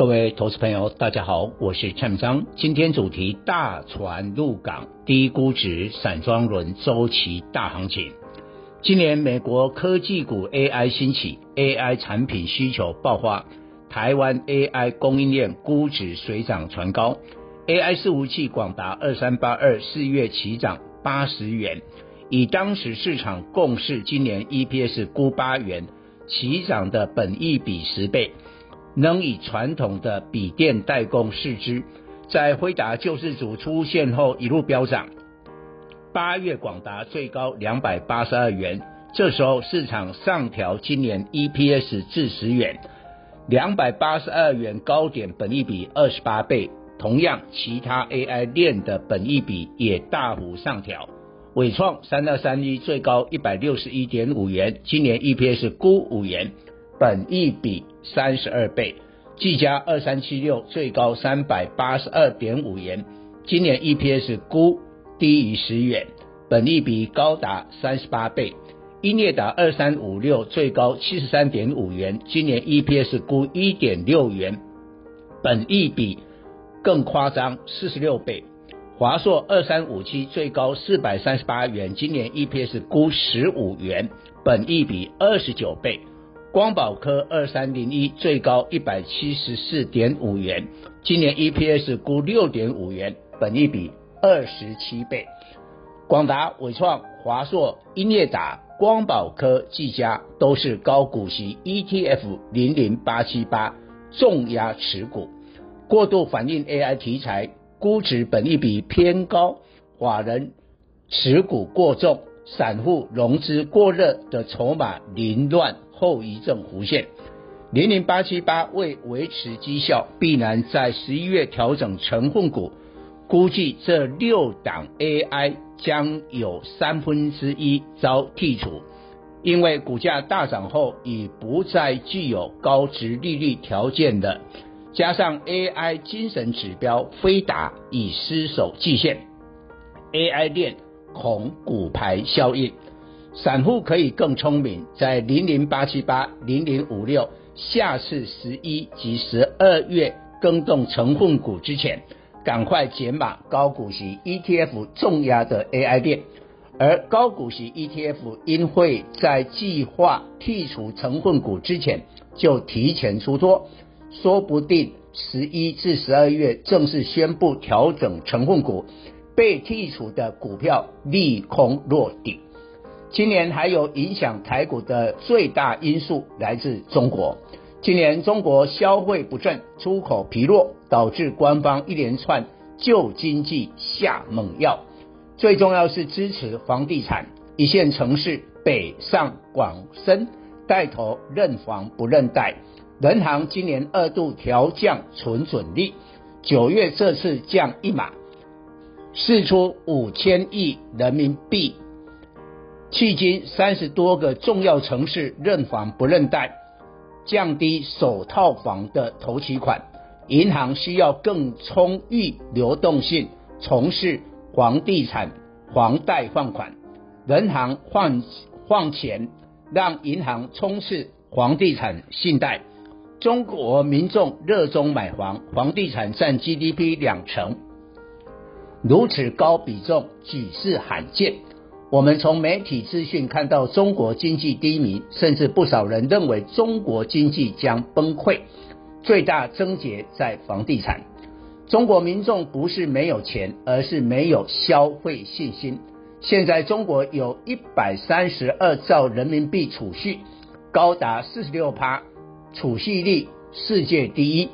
各位投资朋友，大家好，我是蔡明彰。今天主题：大船入港，低估值散装轮周期大行情。今年美国科技股 AI 兴起，AI 产品需求爆发，台湾 AI 供应链估值水涨船高。AI 伺服器广达二三八二四月起涨八十元，以当时市场共识，今年 EPS 估八元，起涨的本益比十倍。能以传统的笔电代工视之，在辉达救世主出现后一路飙涨。八月广达最高两百八十二元，这时候市场上调今年 EPS 至十元，两百八十二元高点，本益比二十八倍。同样，其他 AI 链的本益比也大幅上调。伟创三二三一最高一百六十一点五元，今年 EPS 估五元。本益比三十二倍，技嘉二三七六最高三百八十二点五元，今年 EPS 估低于十元，本益比高达三十八倍。英业达二三五六最高七十三点五元，今年 EPS 估一点六元，本益比更夸张四十六倍。华硕二三五七最高四百三十八元，今年 EPS 估十五元，本益比二十九倍。光宝科二三零一最高一百七十四点五元，今年 EPS 估六点五元，本益比二十七倍。广达、伟创、华硕、英业达、光宝科、技嘉都是高股息 ETF 零零八七八重压持股，过度反映 AI 题材，估值本益比偏高，法人持股过重，散户融资过热的筹码凌乱。后遗症浮现，零零八七八为维持绩效，必然在十一月调整成分股，估计这六档 AI 将有三分之一遭剔除，因为股价大涨后已不再具有高值利率条件的，加上 AI 精神指标飞达已失守季线，AI 链恐骨牌效应。散户可以更聪明，在零零八七八、零零五六下次十一及十二月更动成分股之前，赶快减码高股息 ETF 重压的 AI 链，而高股息 ETF 应会在计划剔除成分股之前就提前出脱，说不定十一至十二月正式宣布调整成分股，被剔除的股票利空落底。今年还有影响台股的最大因素来自中国。今年中国消费不振，出口疲弱，导致官方一连串救经济下猛药。最重要是支持房地产，一线城市北上广深带头认房不认贷。人行今年二度调降存准率，九月这次降一码，释出五千亿人民币。迄今三十多个重要城市认房不认贷，降低首套房的头期款，银行需要更充裕流动性从事房地产房贷放款，人行换换钱让银行充斥房地产信贷，中国民众热衷买房，房地产占 GDP 两成，如此高比重举世罕见。我们从媒体资讯看到中国经济低迷，甚至不少人认为中国经济将崩溃。最大症结在房地产。中国民众不是没有钱，而是没有消费信心。现在中国有一百三十二兆人民币储蓄，高达四十六趴，储蓄率世界第一。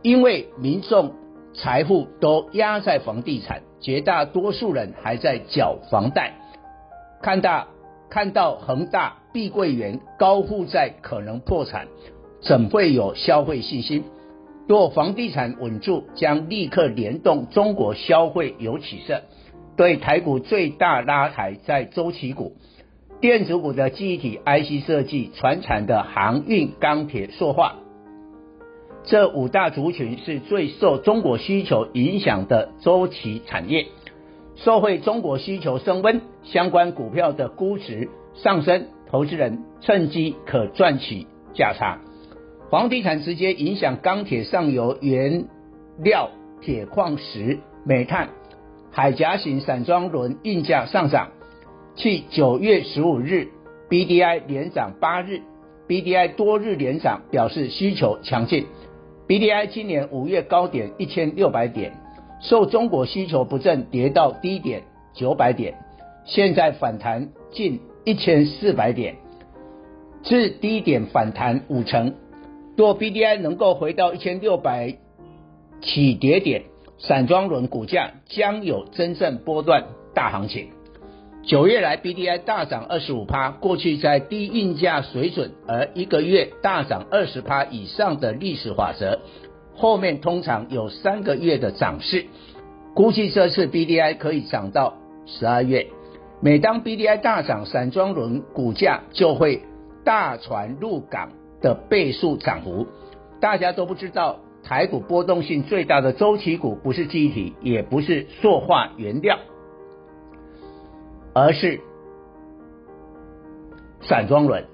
因为民众财富都压在房地产，绝大多数人还在缴房贷。看到看到恒大、碧桂园高负债可能破产，怎会有消费信心？若房地产稳住，将立刻联动中国消费有起色，对台股最大拉抬在周期股、电子股的记忆体、IC 设计、传产的航运、钢铁、塑化，这五大族群是最受中国需求影响的周期产业。受惠中国需求升温，相关股票的估值上升，投资人趁机可赚取价差。房地产直接影响钢铁上游原料、铁矿石、煤炭、海峡型散装轮运价上涨。继九月十五日 BDI 连涨八日，BDI 多日连涨，表示需求强劲。BDI 今年五月高点一千六百点，受中国需求不振，跌到低点九百点，现在反弹近一千四百点，至低点反弹五成。若 BDI 能够回到一千六百起跌点，散装轮股价将有真正波段大行情。九月来 BDI 大涨二十五趴，过去在低运价水准而一个月大涨二十趴以上的历史法则，后面通常有三个月的涨势，估计这次 BDI 可以涨到十二月。每当 BDI 大涨，散装轮股价就会大船入港。的倍数涨幅，大家都不知道，台股波动性最大的周期股不是记忆体，也不是塑化原料，而是散装轮。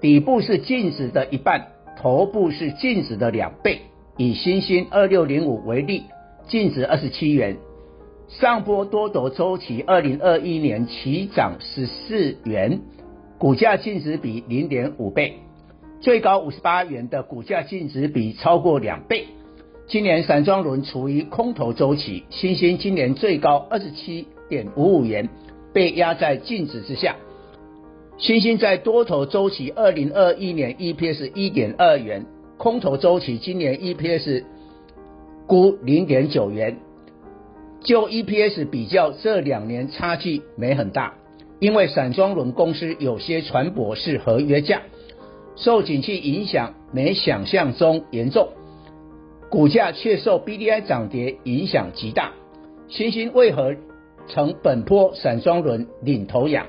底部是净值的一半，头部是净值的两倍。以新兴二六零五为例，净值二十七元，上波多头周期二零二一年起涨十四元，股价净值比零点五倍。最高五十八元的股价净值比超过两倍。今年散装轮处于空头周期，新兴今年最高二十七点五五元，被压在净值之下。新兴在多头周期，二零二一年 EPS 一点二元，空头周期今年 EPS 估零点九元。就 EPS 比较，这两年差距没很大，因为散装轮公司有些船舶是合约价。受景气影响没想象中严重，股价却受 BDI 涨跌影响极大。欣兴为何成本波散装轮领头羊？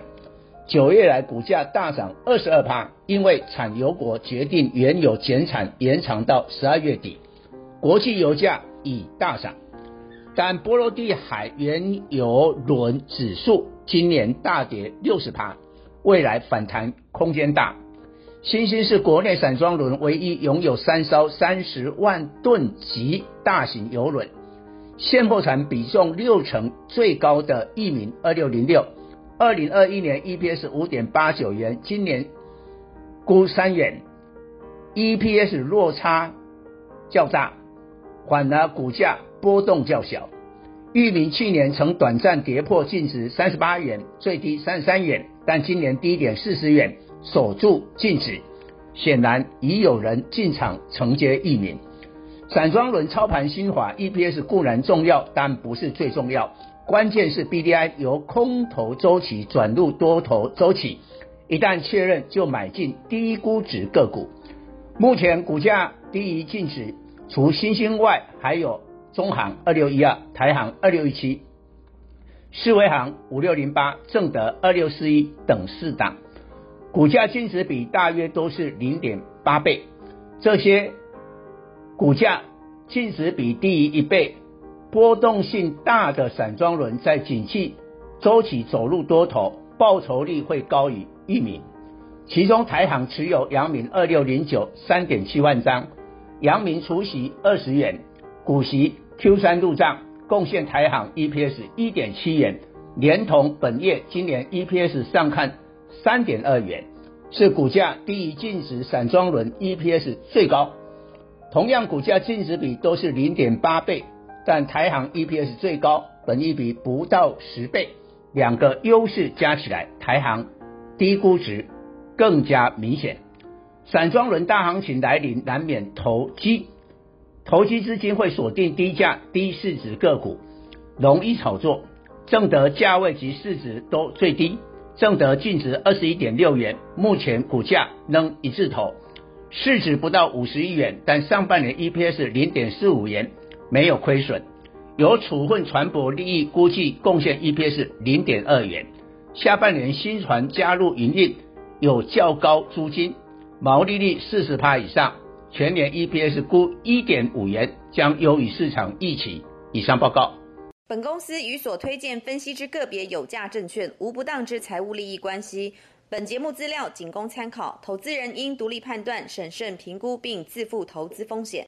九月来股价大涨二十二趴，因为产油国决定原油减产延长到十二月底，国际油价已大涨，但波罗的海原油轮指数今年大跌六十趴，未来反弹空间大。新兴是国内散装轮唯一拥有三艘三十万吨级大型油轮，现货产比重六成最高的一名二六零六，二零二一年 EPS 五点八九元，今年估三元，EPS 落差较大，反而股价波动较小。裕民去年曾短暂跌破净值三十八元，最低三十三元，但今年低点四十元。守住净值，显然已有人进场承接裕民。散装轮操盘心法，EPS 固然重要，但不是最重要。关键是 BDI 由空头周期转入多头周期，一旦确认就买进低估值个股。目前股价低于净值，除新兴外，还有中航二六一二、台航二六一七、世威航五六零八、正德二六四一等四档。股价净值比大约都是零点八倍，这些股价净值比低于一倍，波动性大的散装轮在景气周期走入多头，报酬率会高于一米。其中台行持有阳明二六零九三点七万张，阳明除息二十元，股息 Q 三入账，贡献台行 EPS 一点七元，连同本业今年 EPS 上看。三点二元是股价低于净值，散装轮 EPS 最高。同样股价净值比都是零点八倍，但台行 EPS 最高，本益比不到十倍。两个优势加起来，台行低估值更加明显。散装轮大行情来临，难免投机，投机资金会锁定低价低市值个股，容易炒作。正德价位及市值都最低。正德净值二十一点六元，目前股价仍一字头。市值不到五十亿元，但上半年 EPS 零点四五元，没有亏损。有处分船舶利益，估计贡献 EPS 零点二元。下半年新船加入营运，有较高租金，毛利率四十趴以上，全年 EPS 估一点五元，将优于市场预期。以上报告。本公司与所推荐分析之个别有价证券无不当之财务利益关系。本节目资料仅供参考，投资人应独立判断、审慎评估并自负投资风险。